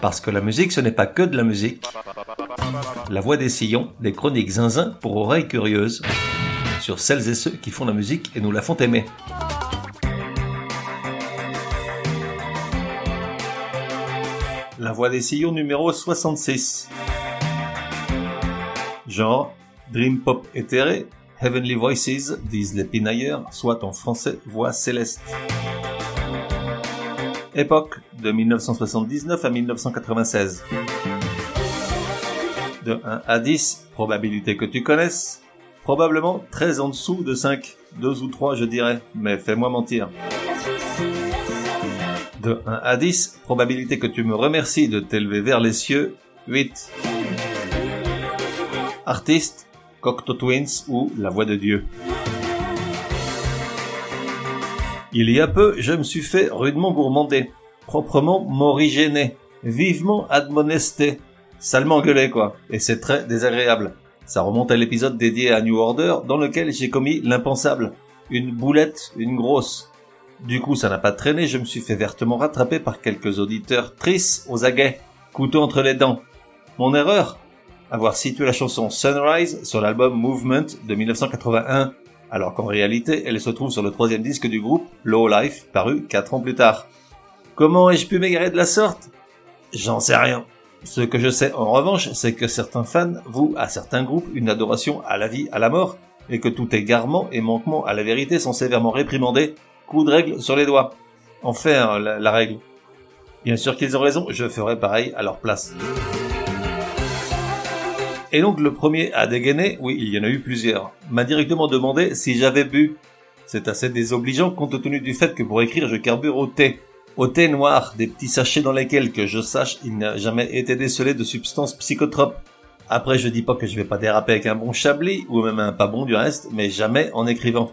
Parce que la musique, ce n'est pas que de la musique. La voix des sillons, des chroniques zinzin pour oreilles curieuses, sur celles et ceux qui font la musique et nous la font aimer. La voix des sillons numéro 66. Genre, Dream Pop éthéré, Heavenly Voices, disent les pinailleurs, soit en français, voix céleste. Époque, de 1979 à 1996. De 1 à 10, probabilité que tu connaisses. Probablement très en dessous de 5, 2 ou 3 je dirais, mais fais-moi mentir. De 1 à 10, probabilité que tu me remercies de t'élever vers les cieux, 8. Artiste, Cocteau Twins ou La Voix de Dieu. Il y a peu, je me suis fait rudement gourmander, proprement morigéné, vivement admonesté, salement gueulé quoi, et c'est très désagréable. Ça remonte à l'épisode dédié à New Order dans lequel j'ai commis l'impensable. Une boulette, une grosse. Du coup, ça n'a pas traîné, je me suis fait vertement rattraper par quelques auditeurs tristes aux aguets, couteau entre les dents. Mon erreur? Avoir situé la chanson Sunrise sur l'album Movement de 1981, alors qu'en réalité, elle se trouve sur le troisième disque du groupe, Low Life, paru quatre ans plus tard. Comment ai-je pu m'égarer de la sorte? J'en sais rien. Ce que je sais en revanche, c'est que certains fans vouent à certains groupes une adoration à la vie, à la mort, et que tout égarement et manquement à la vérité sont sévèrement réprimandés, coup de règle sur les doigts. Enfin, la, la règle. Bien sûr qu'ils ont raison, je ferai pareil à leur place. Et donc le premier à dégainer, oui, il y en a eu plusieurs, m'a directement demandé si j'avais bu. C'est assez désobligeant compte tenu du fait que pour écrire je carbure au thé. Au thé noir, des petits sachets dans lesquels, que je sache, il n'a jamais été décelé de substances psychotropes. Après, je dis pas que je vais pas déraper avec un bon chablis, ou même un pas bon du reste, mais jamais en écrivant.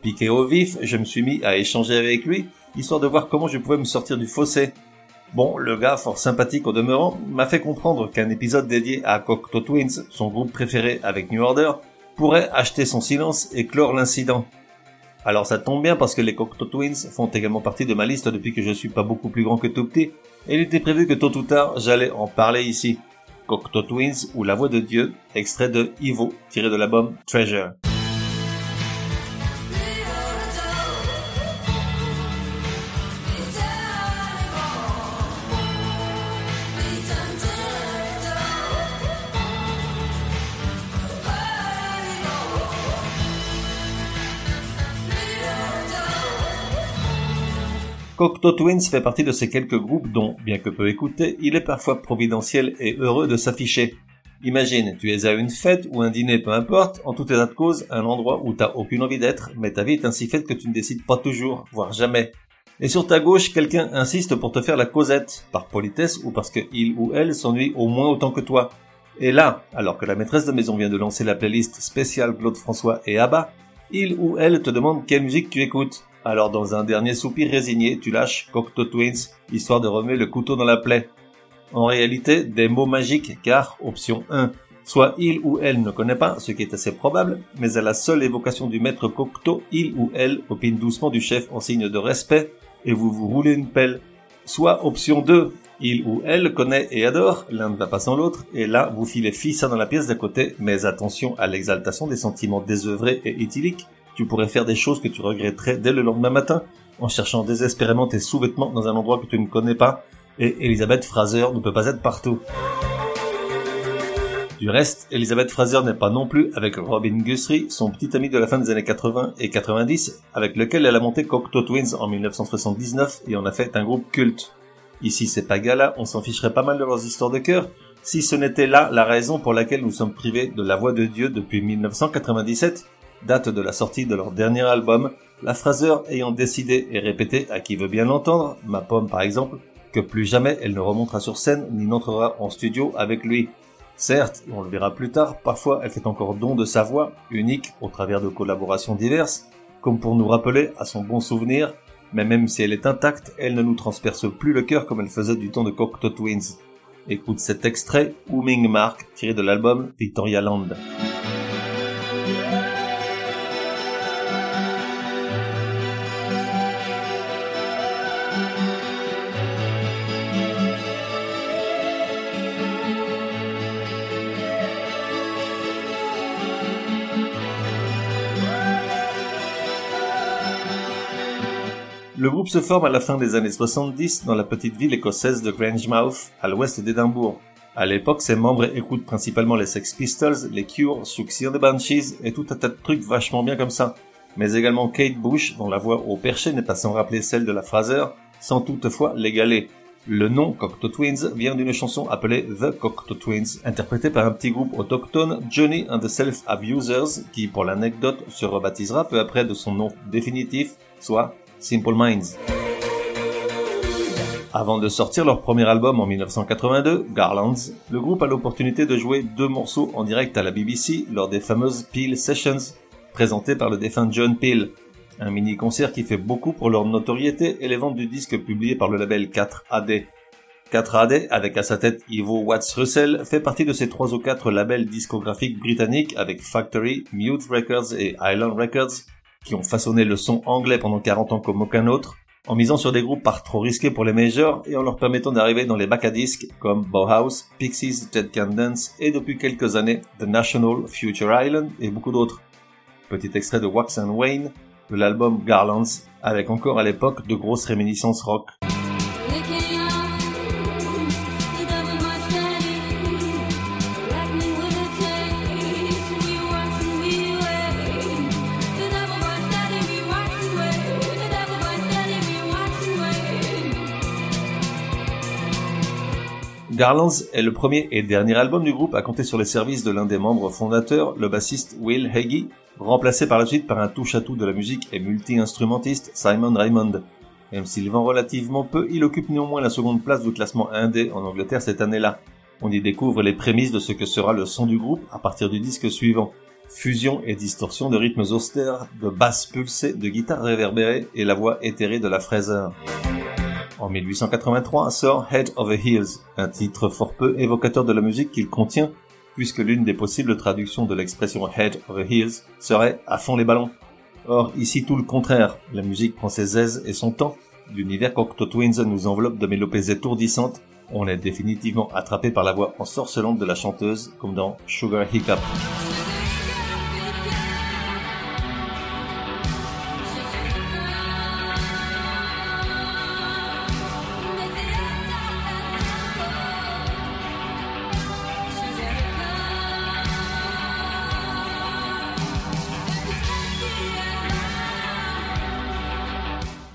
Piqué au vif, je me suis mis à échanger avec lui, histoire de voir comment je pouvais me sortir du fossé. Bon, le gars, fort sympathique au demeurant, m'a fait comprendre qu'un épisode dédié à Cocteau Twins, son groupe préféré avec New Order, pourrait acheter son silence et clore l'incident. Alors ça tombe bien parce que les Cocteau Twins font également partie de ma liste depuis que je suis pas beaucoup plus grand que tout petit, et il était prévu que tôt ou tard j'allais en parler ici. Cocteau Twins ou La Voix de Dieu, extrait de Ivo, tiré de l'album Treasure. Cocteau Twins fait partie de ces quelques groupes dont, bien que peu écoutés, il est parfois providentiel et heureux de s'afficher. Imagine, tu es à une fête ou un dîner, peu importe, en tout état de cause, un endroit où t'as aucune envie d'être, mais ta vie est ainsi faite que tu ne décides pas toujours, voire jamais. Et sur ta gauche, quelqu'un insiste pour te faire la causette, par politesse ou parce que il ou elle s'ennuie au moins autant que toi. Et là, alors que la maîtresse de maison vient de lancer la playlist spéciale Claude François et Abba, il ou elle te demande quelle musique tu écoutes. Alors dans un dernier soupir résigné, tu lâches Cocteau Twins, histoire de remettre le couteau dans la plaie. En réalité, des mots magiques, car, option 1, soit il ou elle ne connaît pas, ce qui est assez probable, mais à la seule évocation du maître Cocteau, il ou elle opine doucement du chef en signe de respect, et vous vous roulez une pelle. Soit option 2, il ou elle connaît et adore, l'un ne va pas sans l'autre, et là vous filez fissa dans la pièce d'à côté, mais attention à l'exaltation des sentiments désœuvrés et éthyliques, tu pourrais faire des choses que tu regretterais dès le lendemain matin, en cherchant désespérément tes sous-vêtements dans un endroit que tu ne connais pas, et Elisabeth Fraser ne peut pas être partout. Du reste, Elisabeth Fraser n'est pas non plus avec Robin Guthrie, son petit ami de la fin des années 80 et 90, avec lequel elle a monté Cocteau Twins en 1979 et en a fait un groupe culte. Ici, c'est pas gala, on s'en ficherait pas mal de leurs histoires de cœur, si ce n'était là la raison pour laquelle nous sommes privés de la voix de Dieu depuis 1997, date de la sortie de leur dernier album, la Fraser ayant décidé et répété à qui veut bien l'entendre, ma pomme par exemple, que plus jamais elle ne remontera sur scène ni n'entrera en studio avec lui. Certes, on le verra plus tard, parfois elle fait encore don de sa voix, unique au travers de collaborations diverses, comme pour nous rappeler à son bon souvenir, mais même si elle est intacte, elle ne nous transperce plus le cœur comme elle faisait du temps de Cocteau Twins. Écoute cet extrait, Ooming Mark, tiré de l'album Victoria Land. Groupe se forme à la fin des années 70 dans la petite ville écossaise de Grangemouth, à l'ouest d'Édimbourg. À l'époque, ses membres écoutent principalement les Sex Pistols, les Cure, Suxy the Banshees et tout un tas de trucs vachement bien comme ça. Mais également Kate Bush, dont la voix au perché n'est pas sans rappeler celle de la Fraser, sans toutefois l'égaler. Le nom Cocteau Twins vient d'une chanson appelée The Cocteau Twins, interprétée par un petit groupe autochtone, Johnny and the Self-Abusers, qui, pour l'anecdote, se rebaptisera peu après de son nom définitif, soit Simple Minds. Avant de sortir leur premier album en 1982, Garlands, le groupe a l'opportunité de jouer deux morceaux en direct à la BBC lors des fameuses Peel Sessions, présentées par le défunt John Peel, un mini-concert qui fait beaucoup pour leur notoriété et les ventes du disque publié par le label 4AD. 4AD, avec à sa tête Ivo Watts Russell, fait partie de ces trois ou quatre labels discographiques britanniques avec Factory, Mute Records et Island Records, qui ont façonné le son anglais pendant 40 ans comme aucun autre, en misant sur des groupes par trop risqués pour les majors et en leur permettant d'arriver dans les bacs à disques comme Bauhaus, Pixies, Dead Can Dance et depuis quelques années The National, Future Island et beaucoup d'autres. Petit extrait de Wax and Wayne, de l'album Garlands, avec encore à l'époque de grosses réminiscences rock. Garlands est le premier et dernier album du groupe à compter sur les services de l'un des membres fondateurs, le bassiste Will Hagee, remplacé par la suite par un touche-à-tout de la musique et multi-instrumentiste Simon Raymond. Même s'il vend relativement peu, il occupe néanmoins la seconde place du classement indé en Angleterre cette année-là. On y découvre les prémices de ce que sera le son du groupe à partir du disque suivant. Fusion et distorsion de rythmes austères, de basses pulsées, de guitares réverbérées et la voix éthérée de la Fraser. En 1883 sort Head Over Heels, un titre fort peu évocateur de la musique qu'il contient puisque l'une des possibles traductions de l'expression head over heels serait à fond les ballons. Or, ici tout le contraire, la musique prend ses aises et son temps. L'univers Cocteau Twins nous enveloppe de mélopées étourdissantes. On est définitivement attrapé par la voix ensorcelante de la chanteuse, comme dans Sugar Hiccup.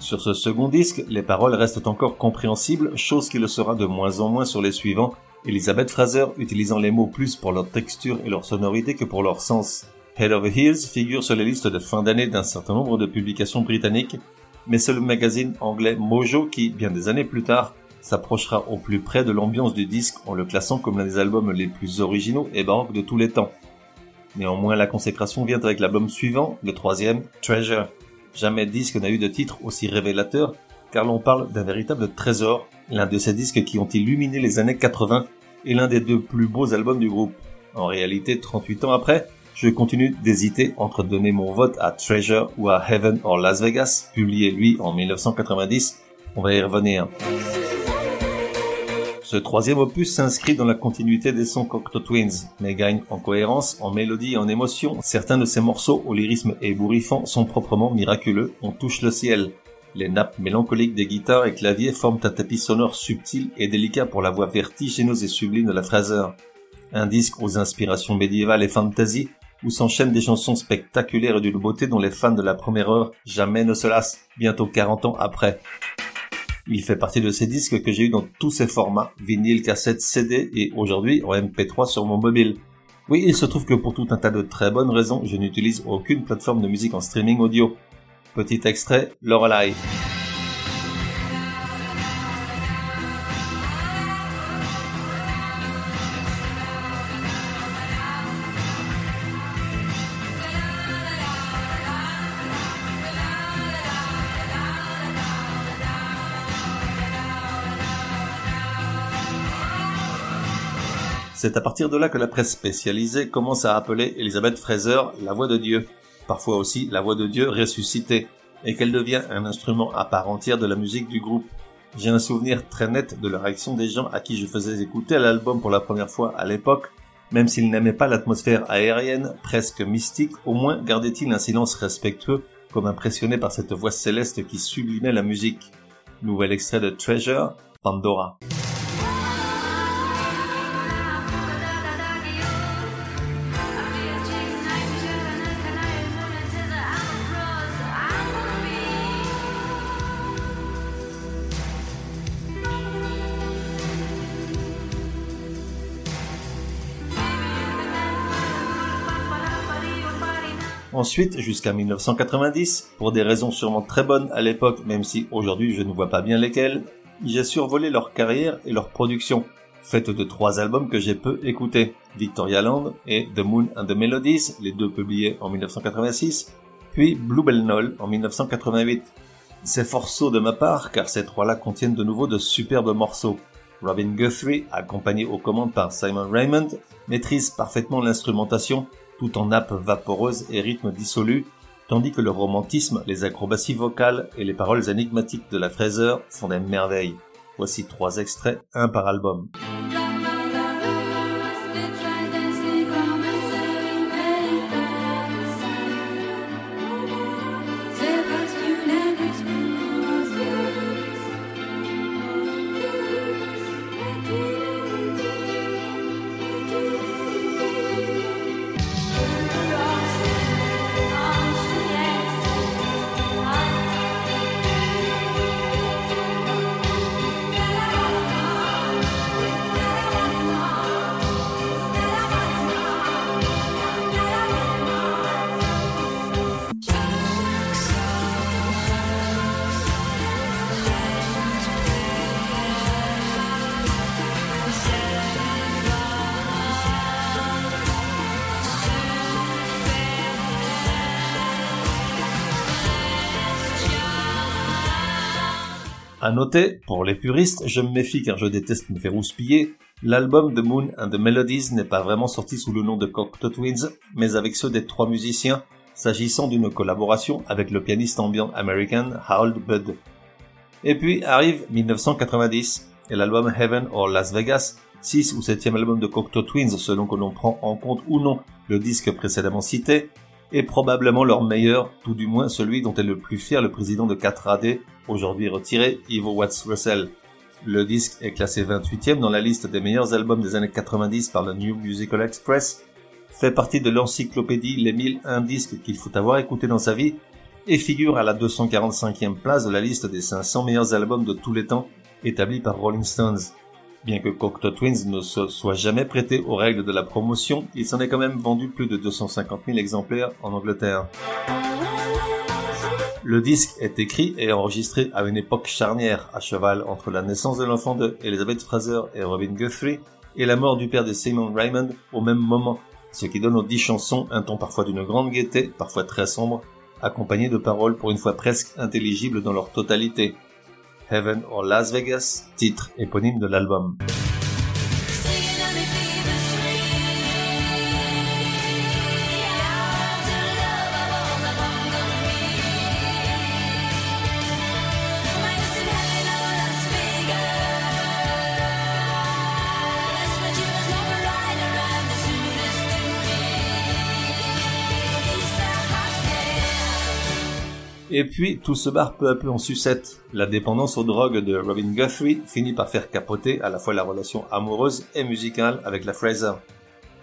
Sur ce second disque, les paroles restent encore compréhensibles, chose qui le sera de moins en moins sur les suivants, Elizabeth Fraser utilisant les mots plus pour leur texture et leur sonorité que pour leur sens. Head Over Heels figure sur les listes de fin d'année d'un certain nombre de publications britanniques, mais c'est le magazine anglais Mojo qui, bien des années plus tard, s'approchera au plus près de l'ambiance du disque en le classant comme l'un des albums les plus originaux et baroques de tous les temps. Néanmoins, la consécration vient avec l'album suivant, le troisième, Treasure. Jamais disque n'a eu de titre aussi révélateur, car l'on parle d'un véritable trésor, l'un de ces disques qui ont illuminé les années 80 et l'un des deux plus beaux albums du groupe. En réalité, 38 ans après, je continue d'hésiter entre donner mon vote à Treasure ou à Heaven or Las Vegas, publié lui en 1990. On va y revenir. Ce troisième opus s'inscrit dans la continuité des sons Cocteau Twins, mais gagne en cohérence, en mélodie et en émotion. Certains de ces morceaux, au lyrisme ébouriffant, sont proprement miraculeux. On touche le ciel. Les nappes mélancoliques des guitares et claviers forment un tapis sonore subtil et délicat pour la voix vertigineuse et sublime de la Fraser. Un disque aux inspirations médiévales et fantasy, où s'enchaînent des chansons spectaculaires et d'une beauté dont les fans de la première heure jamais ne se lassent, bientôt 40 ans après. Il fait partie de ces disques que j'ai eu dans tous ces formats, vinyle, cassette, CD et aujourd'hui en MP3 sur mon mobile. Oui, il se trouve que pour tout un tas de très bonnes raisons, je n'utilise aucune plateforme de musique en streaming audio. Petit extrait, Lorelai. C'est à partir de là que la presse spécialisée commence à appeler Elizabeth Fraser la voix de Dieu, parfois aussi la voix de Dieu ressuscitée, et qu'elle devient un instrument à part entière de la musique du groupe. J'ai un souvenir très net de la réaction des gens à qui je faisais écouter l'album pour la première fois à l'époque, même s'ils n'aimaient pas l'atmosphère aérienne, presque mystique, au moins gardait-il un silence respectueux comme impressionné par cette voix céleste qui sublimait la musique. Nouvel extrait de Treasure, Pandora. Ensuite, jusqu'à 1990, pour des raisons sûrement très bonnes à l'époque, même si aujourd'hui je ne vois pas bien lesquelles, j'ai survolé leur carrière et leur production, faite de trois albums que j'ai peu écoutés, Victoria Land et The Moon and the Melodies, les deux publiés en 1986, puis Bluebell Knoll en 1988. C'est fort de ma part car ces trois-là contiennent de nouveau de superbes morceaux. Robin Guthrie, accompagné aux commandes par Simon Raymond, maîtrise parfaitement l'instrumentation tout en nappes vaporeuses et rythmes dissolus, tandis que le romantisme, les acrobaties vocales et les paroles énigmatiques de la Fraser font des merveilles. Voici trois extraits, un par album. À noter, pour les puristes, je me méfie car je déteste me faire houspiller, l'album The Moon and the Melodies n'est pas vraiment sorti sous le nom de Cocteau Twins, mais avec ceux des trois musiciens, s'agissant d'une collaboration avec le pianiste ambiant américain Harold Budd. Et puis arrive 1990, et l'album Heaven or Las Vegas, 6 ou 7 album de Cocteau Twins selon que l'on prend en compte ou non le disque précédemment cité, est probablement leur meilleur, tout du moins celui dont est le plus fier le président de 4AD, aujourd'hui retiré, Ivo Watts Russell. Le disque est classé 28e dans la liste des meilleurs albums des années 90 par le New Musical Express, fait partie de l'encyclopédie Les 1001 disques qu'il faut avoir écouté dans sa vie, et figure à la 245e place de la liste des 500 meilleurs albums de tous les temps établie par Rolling Stones. Bien que Cocteau Twins ne soit jamais prêté aux règles de la promotion, il s'en est quand même vendu plus de 250 000 exemplaires en Angleterre. Le disque est écrit et enregistré à une époque charnière, à cheval entre la naissance de l'enfant de Elizabeth Fraser et Robin Guthrie, et la mort du père de Simon Raymond au même moment, ce qui donne aux dix chansons un ton parfois d'une grande gaieté, parfois très sombre, accompagné de paroles pour une fois presque intelligibles dans leur totalité. Heaven or Las Vegas, titre éponyme de l'album. Et puis, tout se barre peu à peu en sucette. La dépendance aux drogues de Robin Guthrie finit par faire capoter à la fois la relation amoureuse et musicale avec la Fraser.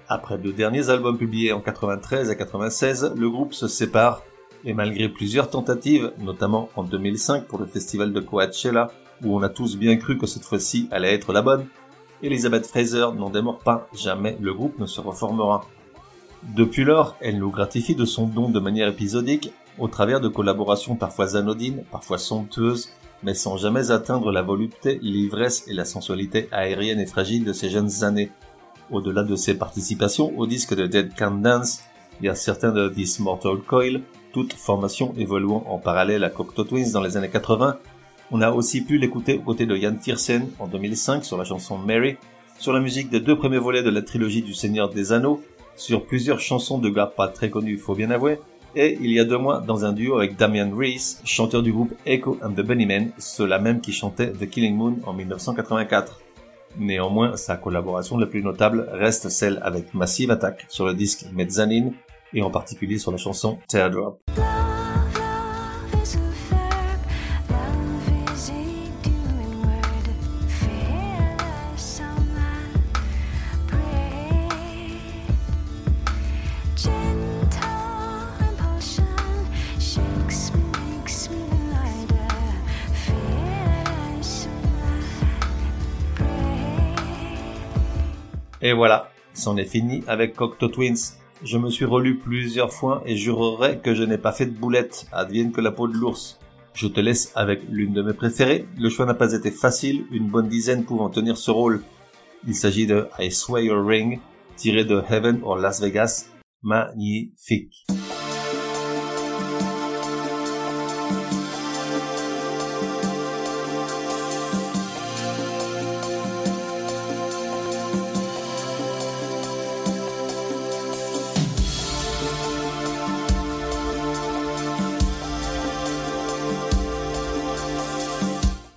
Après deux derniers albums publiés en 93 et 96, le groupe se sépare, et malgré plusieurs tentatives, notamment en 2005 pour le festival de Coachella, où on a tous bien cru que cette fois-ci allait être la bonne, Elizabeth Fraser n'en démord pas, jamais le groupe ne se reformera. Depuis lors, elle nous gratifie de son don de manière épisodique au travers de collaborations parfois anodines, parfois somptueuses, mais sans jamais atteindre la volupté, l'ivresse et la sensualité aérienne et fragile de ces jeunes années. Au-delà de ses participations au disque de Dead Can Dance, y a certains de This Mortal Coil, toute formation évoluant en parallèle à Cocteau Twins dans les années 80. On a aussi pu l'écouter aux côtés de Jan Tiersen en 2005 sur la chanson Mary, sur la musique des deux premiers volets de la trilogie du Seigneur des Anneaux, sur plusieurs chansons de gars pas très connus, faut bien avouer, et il y a deux mois dans un duo avec Damian Reese, chanteur du groupe Echo and the Bunnymen, ceux-là même qui chantaient The Killing Moon en 1984. Néanmoins, sa collaboration la plus notable reste celle avec Massive Attack sur le disque Mezzanine et en particulier sur la chanson Teardrop. Et voilà, c'en est fini avec Cocteau Twins. Je me suis relu plusieurs fois et jurerai que je n'ai pas fait de boulette, advienne que la peau de l'ours. Je te laisse avec l'une de mes préférées. Le choix n'a pas été facile, une bonne dizaine pouvant tenir ce rôle. Il s'agit de I Swear Your Ring, tiré de Heaven or Las Vegas. Magnifique.